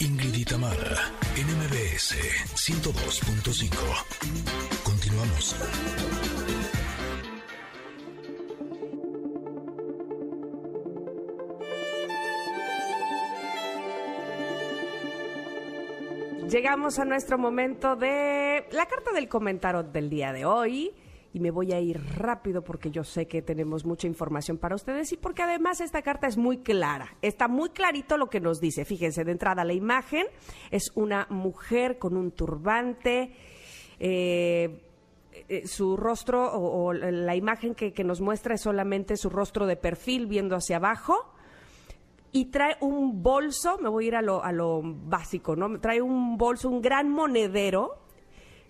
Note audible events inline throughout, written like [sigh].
Ingrid y Tamara, NMBS 102.5. Continuamos. Llegamos a nuestro momento de la carta del comentario del día de hoy y me voy a ir rápido porque yo sé que tenemos mucha información para ustedes y porque además esta carta es muy clara, está muy clarito lo que nos dice. Fíjense, de entrada la imagen es una mujer con un turbante. Eh, eh, su rostro o, o la imagen que, que nos muestra es solamente su rostro de perfil viendo hacia abajo y trae un bolso, me voy a ir a lo, a lo básico, ¿no? Trae un bolso, un gran monedero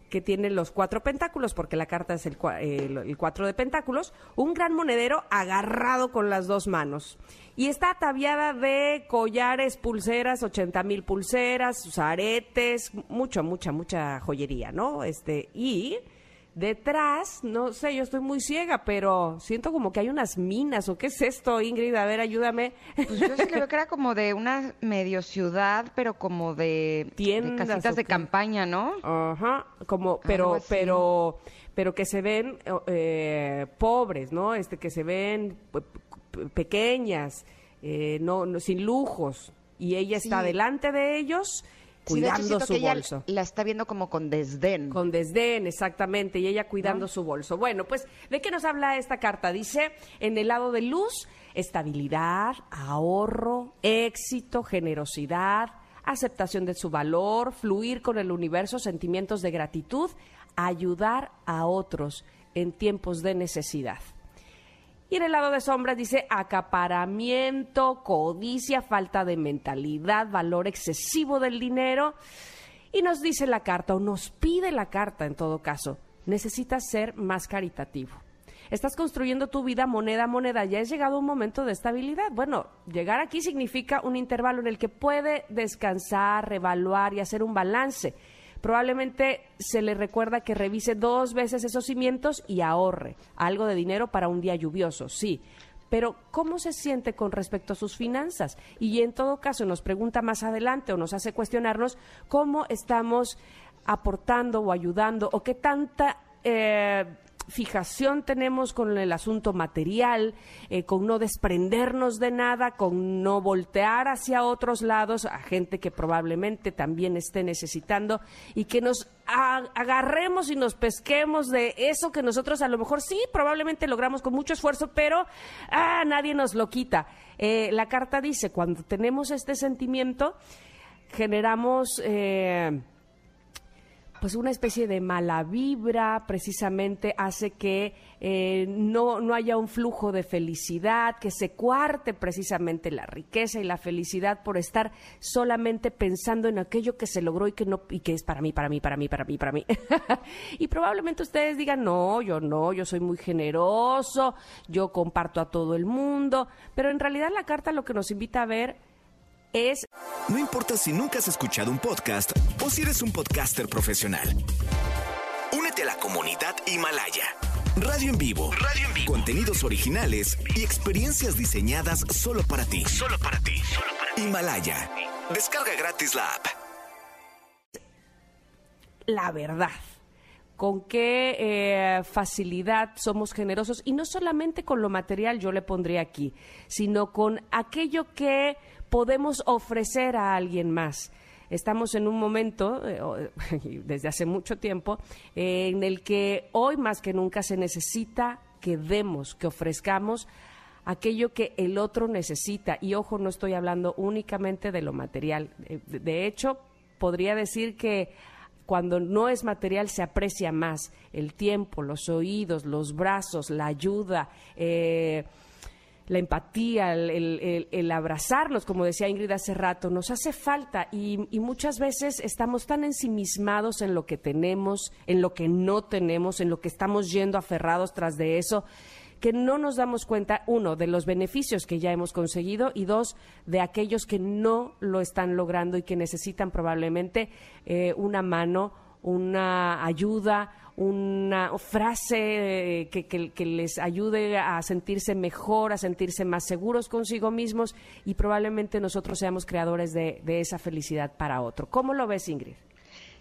que tiene los cuatro pentáculos, porque la carta es el, eh, el cuatro de pentáculos, un gran monedero agarrado con las dos manos. Y está ataviada de collares, pulseras, 80 mil pulseras, sus aretes, mucha, mucha, mucha joyería, ¿no? Este, y detrás, no sé, yo estoy muy ciega, pero siento como que hay unas minas, ¿o qué es esto, Ingrid? A ver, ayúdame. Pues yo sí le veo que era como de una medio ciudad, pero como de, de Tiendas, casitas ¿o de campaña, ¿no? Ajá, como, pero, pero, pero que se ven eh, pobres, ¿no? Este, que se ven pe- pe- pequeñas, eh, no, no, sin lujos, y ella está delante de ellos cuidando su que ella bolso. La está viendo como con desdén. Con desdén, exactamente, y ella cuidando su bolso. Bueno, pues, ¿de qué nos habla esta carta? Dice, en el lado de luz, estabilidad, ahorro, éxito, generosidad, aceptación de su valor, fluir con el universo, sentimientos de gratitud, ayudar a otros en tiempos de necesidad. Y en el lado de sombras dice acaparamiento, codicia, falta de mentalidad, valor excesivo del dinero. Y nos dice la carta, o nos pide la carta en todo caso, necesitas ser más caritativo. Estás construyendo tu vida moneda a moneda, ya has llegado un momento de estabilidad. Bueno, llegar aquí significa un intervalo en el que puede descansar, revaluar y hacer un balance. Probablemente se le recuerda que revise dos veces esos cimientos y ahorre algo de dinero para un día lluvioso, sí. Pero, ¿cómo se siente con respecto a sus finanzas? Y en todo caso nos pregunta más adelante o nos hace cuestionarnos cómo estamos aportando o ayudando o qué tanta eh, fijación tenemos con el asunto material, eh, con no desprendernos de nada, con no voltear hacia otros lados a gente que probablemente también esté necesitando y que nos agarremos y nos pesquemos de eso que nosotros a lo mejor sí, probablemente logramos con mucho esfuerzo, pero ah, nadie nos lo quita. Eh, la carta dice, cuando tenemos este sentimiento, generamos... eh, pues una especie de mala vibra precisamente hace que eh, no, no haya un flujo de felicidad, que se cuarte precisamente la riqueza y la felicidad por estar solamente pensando en aquello que se logró y que no y que es para mí, para mí, para mí, para mí, para mí. [laughs] y probablemente ustedes digan, no, yo no, yo soy muy generoso, yo comparto a todo el mundo, pero en realidad la carta lo que nos invita a ver es No importa si nunca has escuchado un podcast o si eres un podcaster profesional. Únete a la comunidad Himalaya. Radio en vivo. Radio en vivo. Contenidos originales y experiencias diseñadas solo para ti. Solo para ti. Himalaya. Descarga gratis la app. la verdad, con qué eh, facilidad somos generosos y no solamente con lo material, yo le pondría aquí, sino con aquello que podemos ofrecer a alguien más. Estamos en un momento, eh, [laughs] desde hace mucho tiempo, eh, en el que hoy más que nunca se necesita que demos, que ofrezcamos aquello que el otro necesita. Y ojo, no estoy hablando únicamente de lo material. Eh, De, hecho, podría decir que cuando no es material se aprecia más el tiempo, los oídos, los brazos, la ayuda, la empatía, el, el- el- como decía Ingrid hace rato, nos hace falta y, y muchas veces estamos tan ensimismados en lo que tenemos, en lo que no tenemos, en lo que estamos yendo aferrados tras de eso, que no nos damos cuenta, uno, de los beneficios que ya hemos conseguido y dos, de aquellos que no lo están logrando y que necesitan probablemente eh, una mano una ayuda, una frase eh, que, que- les ayude a sentirse mejor, a sentirse más seguros consigo mismos y probablemente nosotros seamos creadores de, de esa felicidad para otro. ¿Cómo lo ves, Ingrid?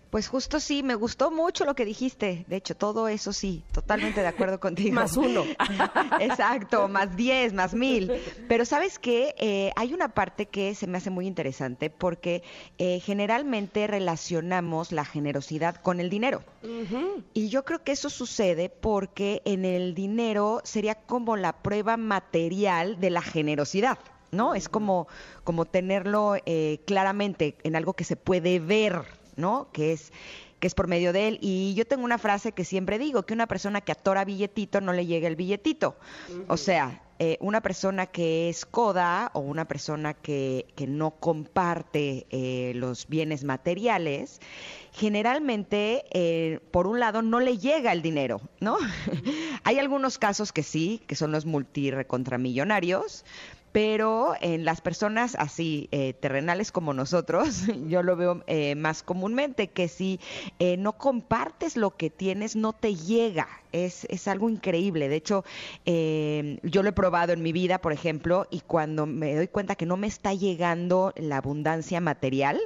Pues justo sí, me gustó mucho lo que dijiste. De hecho, todo eso sí, totalmente de acuerdo [laughs] contigo. Más uno. [laughs] Exacto, más diez, más mil. Pero sabes qué, Eh, hay una parte que se me hace muy interesante porque eh, generalmente relacionamos la generosidad con el dinero. Y yo creo que eso sucede porque en el dinero sería como la prueba material de la generosidad. ¿No? Es como, como tenerlo eh, claramente en algo que se puede ver, ¿no? Que es, que es por medio de él. Y yo tengo una frase que siempre digo, que una persona que atora billetito no le llega el billetito. O sea, eh, una persona que es coda o una persona que, que no comparte eh, los bienes materiales, generalmente, eh, por un lado, no le llega el dinero, ¿no? [laughs] Hay algunos casos que sí, que son los multirecontramillonarios, pero en las personas así eh, terrenales como nosotros, [laughs] yo lo veo eh, más comúnmente, que si eh, no compartes lo que tienes, no te llega. Es, es algo increíble. De hecho, eh, yo lo he probado en mi vida, por ejemplo, y cuando me doy cuenta que no me está llegando la abundancia material,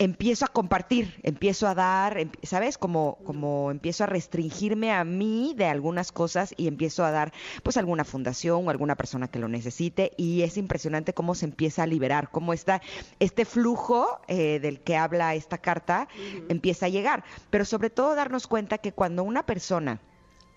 empiezo a compartir, empiezo a dar, em- ¿sabes? Como, como empiezo a restringirme a mí de algunas cosas y empiezo a dar, pues, alguna fundación o alguna persona que lo necesite. Y es impresionante cómo se empieza a liberar, cómo está este flujo eh, del que habla esta carta empieza a llegar. Pero sobre todo darnos cuenta que cuando una persona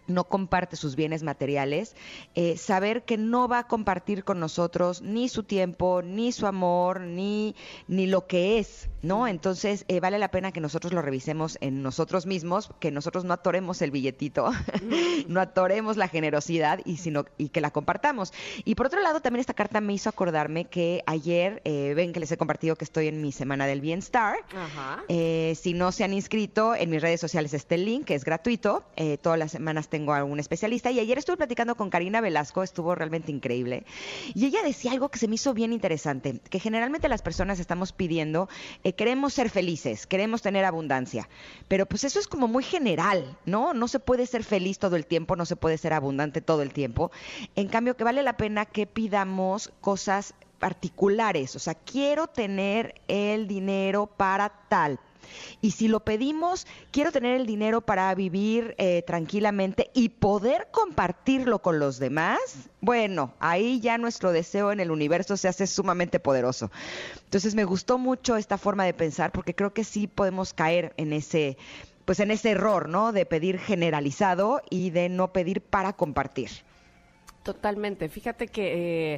no comparte sus bienes materiales, eh, saber que no va a compartir con nosotros ni su tiempo, ni su amor, ni, ni lo que es, ¿no? Entonces, eh, vale la pena que nosotros lo revisemos en nosotros mismos, que nosotros no atoremos el billetito, [laughs] no atoremos la generosidad y, sino, y que la compartamos. Y por otro lado, también esta carta me hizo acordarme que ayer, eh, ven que les he compartido que estoy en mi semana del bienestar, Ajá. eh, si no se han inscrito, en mis redes sociales está el link, que es gratuito. Todas las semanas tengo a un especialista. Y ayer estuve platicando con Karina Velasco, estuvo realmente increíble. Y ella decía algo que se me hizo bien interesante, que generalmente las personas estamos pidiendo, eh, queremos ser felices, queremos tener abundancia. Pero pues eso es como muy general, ¿no? No se puede ser feliz todo el tiempo, no se puede ser abundante todo el tiempo. En cambio, que vale la pena que pidamos cosas particulares, o sea, quiero tener el dinero para tal. Y si lo pedimos, quiero tener el dinero para vivir eh, tranquilamente y poder compartirlo con los demás, bueno, ahí ya nuestro deseo en el universo se hace sumamente poderoso. Entonces me gustó mucho esta forma de pensar porque creo que sí podemos caer en ese, pues en ese error, ¿no? De pedir generalizado y de no pedir para compartir. Totalmente. Fíjate que eh,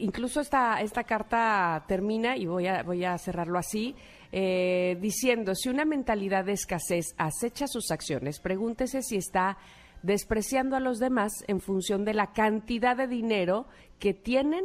incluso esta, esta carta termina, y voy a, voy a cerrarlo así, eh, diciendo, si una mentalidad de escasez acecha sus acciones, pregúntese si está despreciando a los demás en función de la cantidad de dinero que tienen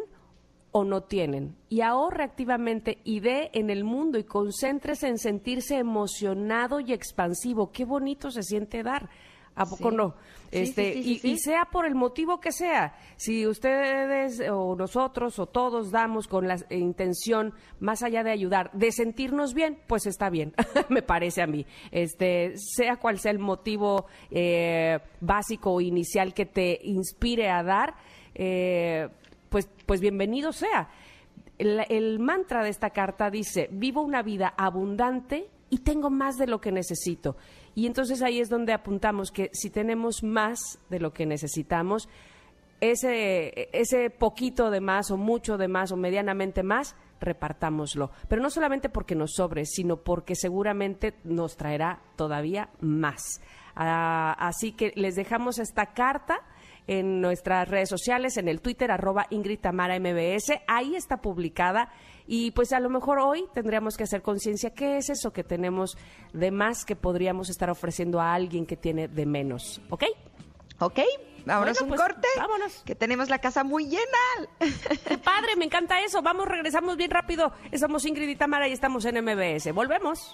o no tienen. Y ahorre activamente y dé en el mundo y concéntrese en sentirse emocionado y expansivo. Qué bonito se siente dar. ¿A poco Sí. no? Este, sí, sí, y, sea por el motivo que sea. Si ustedes o nosotros o todos damos con la intención, más allá de ayudar, de sentirnos bien, pues está bien, [laughs] me parece a mí. Este, sea cual sea el motivo eh, básico o inicial que te inspire a dar, eh, pues, pues bienvenido sea. El, el mantra de esta carta dice, vivo una vida abundante y tengo más de lo que necesito. Y entonces ahí es donde apuntamos que si tenemos más de lo que necesitamos, ese, ese poquito de más o mucho de más o medianamente más, repartámoslo. Pero no solamente porque nos sobre, sino porque seguramente nos traerá todavía más. Ah, así que les dejamos esta carta en nuestras redes sociales, en el Twitter, arroba Ingrid Tamara MBS. Ahí está publicada. Y pues a lo mejor hoy tendríamos que hacer conciencia qué es eso que tenemos de más que podríamos estar ofreciendo a alguien que tiene de menos. ¿Ok? ¿Ok? Vámonos Bueno, un pues, corte. vámonos. Que tenemos la casa muy llena. ¡Qué padre! Me encanta eso. Vamos, regresamos bien rápido. Somos Ingrid y Tamara y estamos en MBS. Volvemos.